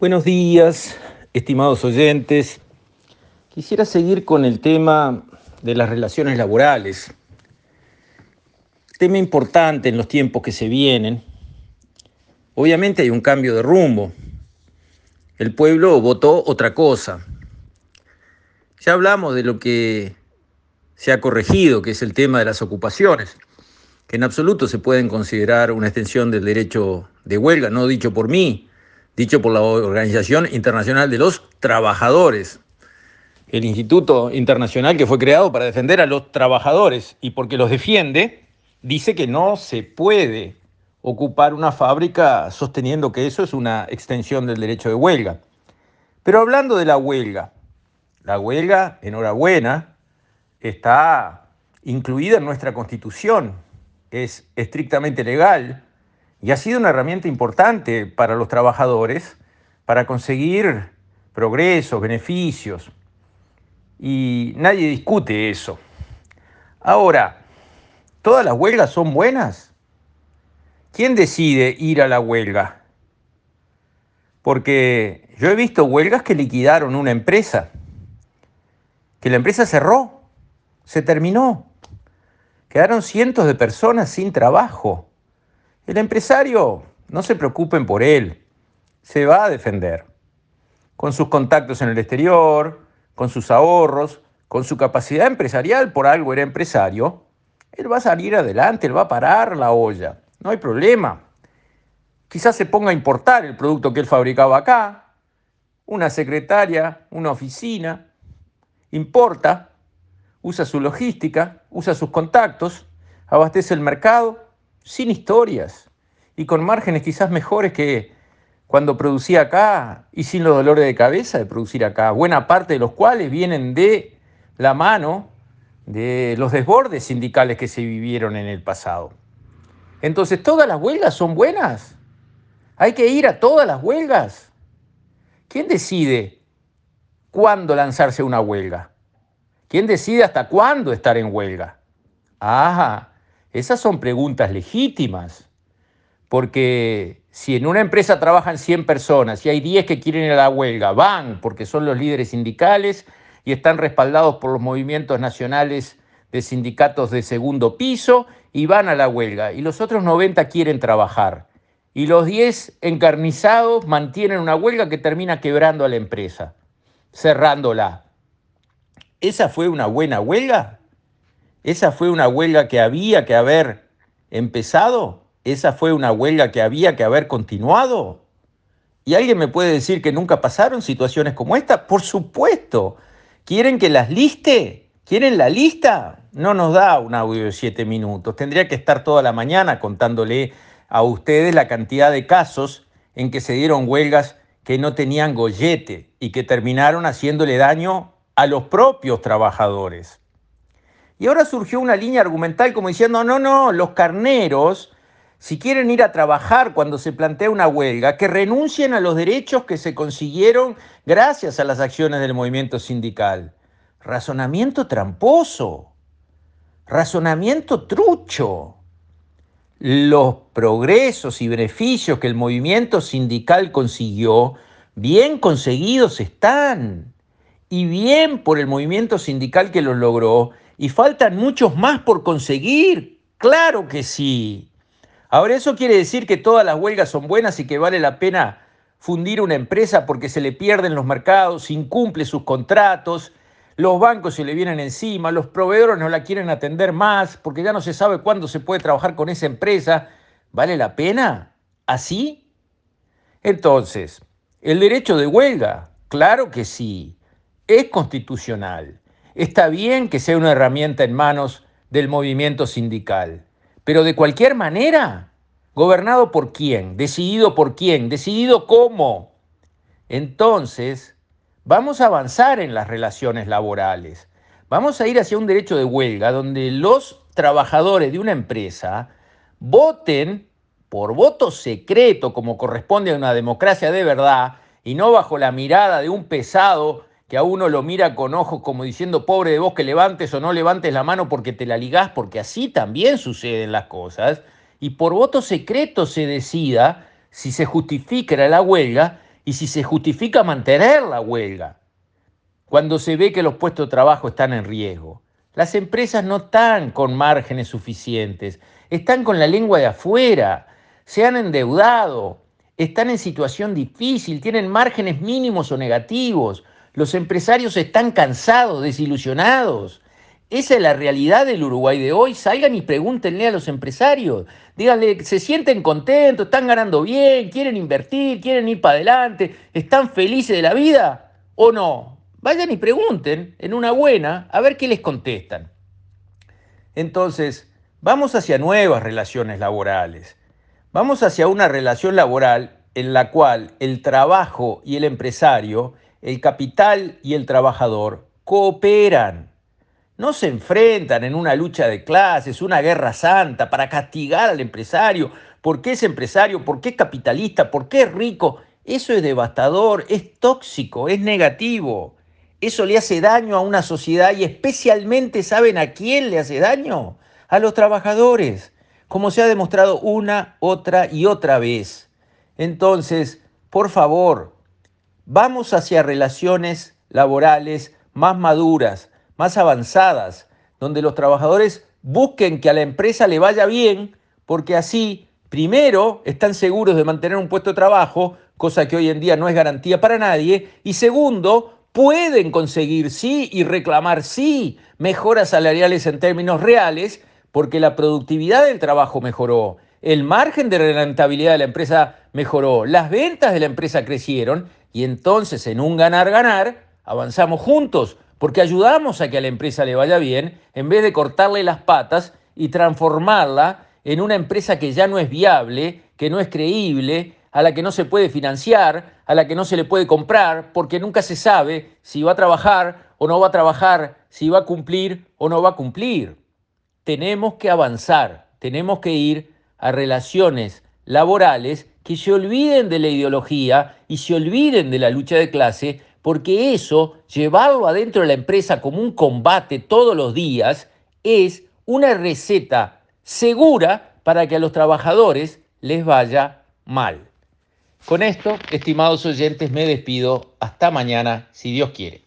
Buenos días, estimados oyentes. Quisiera seguir con el tema de las relaciones laborales. Tema importante en los tiempos que se vienen. Obviamente hay un cambio de rumbo. El pueblo votó otra cosa. Ya hablamos de lo que se ha corregido, que es el tema de las ocupaciones, que en absoluto se pueden considerar una extensión del derecho de huelga, no dicho por mí, dicho por la Organización Internacional de los Trabajadores, el instituto internacional que fue creado para defender a los trabajadores y porque los defiende, dice que no se puede ocupar una fábrica sosteniendo que eso es una extensión del derecho de huelga. Pero hablando de la huelga, la huelga, enhorabuena, está incluida en nuestra constitución, es estrictamente legal y ha sido una herramienta importante para los trabajadores para conseguir progresos, beneficios. Y nadie discute eso. Ahora, ¿todas las huelgas son buenas? ¿Quién decide ir a la huelga? Porque yo he visto huelgas que liquidaron una empresa, que la empresa cerró se terminó. Quedaron cientos de personas sin trabajo. El empresario, no se preocupen por él, se va a defender. Con sus contactos en el exterior, con sus ahorros, con su capacidad empresarial, por algo era empresario, él va a salir adelante, él va a parar la olla, no hay problema. Quizás se ponga a importar el producto que él fabricaba acá, una secretaria, una oficina, importa, usa su logística, usa sus contactos, abastece el mercado sin historias y con márgenes quizás mejores que cuando producía acá y sin los dolores de cabeza de producir acá, buena parte de los cuales vienen de la mano de los desbordes sindicales que se vivieron en el pasado. Entonces, ¿todas las huelgas son buenas? ¿Hay que ir a todas las huelgas? ¿Quién decide cuándo lanzarse una huelga? ¿Quién decide hasta cuándo estar en huelga? Ajá, esas son preguntas legítimas, porque si en una empresa trabajan 100 personas y hay 10 que quieren ir a la huelga, van porque son los líderes sindicales y están respaldados por los movimientos nacionales de sindicatos de segundo piso y van a la huelga. Y los otros 90 quieren trabajar. Y los 10 encarnizados mantienen una huelga que termina quebrando a la empresa, cerrándola. ¿Esa fue una buena huelga? ¿Esa fue una huelga que había que haber empezado? ¿Esa fue una huelga que había que haber continuado? ¿Y alguien me puede decir que nunca pasaron situaciones como esta? Por supuesto. ¿Quieren que las liste? ¿Quieren la lista? No nos da un audio de siete minutos. Tendría que estar toda la mañana contándole a ustedes la cantidad de casos en que se dieron huelgas que no tenían gollete y que terminaron haciéndole daño a los propios trabajadores. Y ahora surgió una línea argumental como diciendo, no, no, los carneros, si quieren ir a trabajar cuando se plantea una huelga, que renuncien a los derechos que se consiguieron gracias a las acciones del movimiento sindical. Razonamiento tramposo, razonamiento trucho. Los progresos y beneficios que el movimiento sindical consiguió, bien conseguidos están y bien por el movimiento sindical que los logró, y faltan muchos más por conseguir. Claro que sí. Ahora, ¿eso quiere decir que todas las huelgas son buenas y que vale la pena fundir una empresa porque se le pierden los mercados, incumple sus contratos, los bancos se le vienen encima, los proveedores no la quieren atender más porque ya no se sabe cuándo se puede trabajar con esa empresa? ¿Vale la pena? ¿Así? Entonces, ¿el derecho de huelga? Claro que sí es constitucional. Está bien que sea una herramienta en manos del movimiento sindical, pero de cualquier manera, gobernado por quién, decidido por quién, decidido cómo. Entonces, vamos a avanzar en las relaciones laborales. Vamos a ir hacia un derecho de huelga donde los trabajadores de una empresa voten por voto secreto, como corresponde a una democracia de verdad, y no bajo la mirada de un pesado que a uno lo mira con ojos como diciendo, pobre de vos que levantes o no levantes la mano porque te la ligás, porque así también suceden las cosas, y por voto secreto se decida si se justifica la huelga y si se justifica mantener la huelga cuando se ve que los puestos de trabajo están en riesgo. Las empresas no están con márgenes suficientes, están con la lengua de afuera, se han endeudado, están en situación difícil, tienen márgenes mínimos o negativos, los empresarios están cansados, desilusionados. Esa es la realidad del Uruguay de hoy. Salgan y pregúntenle a los empresarios. Díganle, se sienten contentos, están ganando bien, quieren invertir, quieren ir para adelante, están felices de la vida o no. Vayan y pregunten en una buena a ver qué les contestan. Entonces, vamos hacia nuevas relaciones laborales. Vamos hacia una relación laboral en la cual el trabajo y el empresario, el capital y el trabajador cooperan. No se enfrentan en una lucha de clases, una guerra santa para castigar al empresario. ¿Por qué es empresario? ¿Por qué es capitalista? ¿Por qué es rico? Eso es devastador, es tóxico, es negativo. Eso le hace daño a una sociedad y especialmente, ¿saben a quién le hace daño? A los trabajadores, como se ha demostrado una, otra y otra vez. Entonces, por favor, vamos hacia relaciones laborales más maduras, más avanzadas, donde los trabajadores busquen que a la empresa le vaya bien, porque así, primero, están seguros de mantener un puesto de trabajo, cosa que hoy en día no es garantía para nadie, y segundo, pueden conseguir sí y reclamar sí mejoras salariales en términos reales, porque la productividad del trabajo mejoró, el margen de rentabilidad de la empresa mejoró, las ventas de la empresa crecieron y entonces en un ganar-ganar avanzamos juntos porque ayudamos a que a la empresa le vaya bien en vez de cortarle las patas y transformarla en una empresa que ya no es viable, que no es creíble, a la que no se puede financiar, a la que no se le puede comprar, porque nunca se sabe si va a trabajar o no va a trabajar, si va a cumplir o no va a cumplir. Tenemos que avanzar, tenemos que ir a relaciones laborales que se olviden de la ideología y se olviden de la lucha de clase porque eso, llevarlo adentro de la empresa como un combate todos los días, es una receta segura para que a los trabajadores les vaya mal. Con esto, estimados oyentes, me despido. Hasta mañana, si Dios quiere.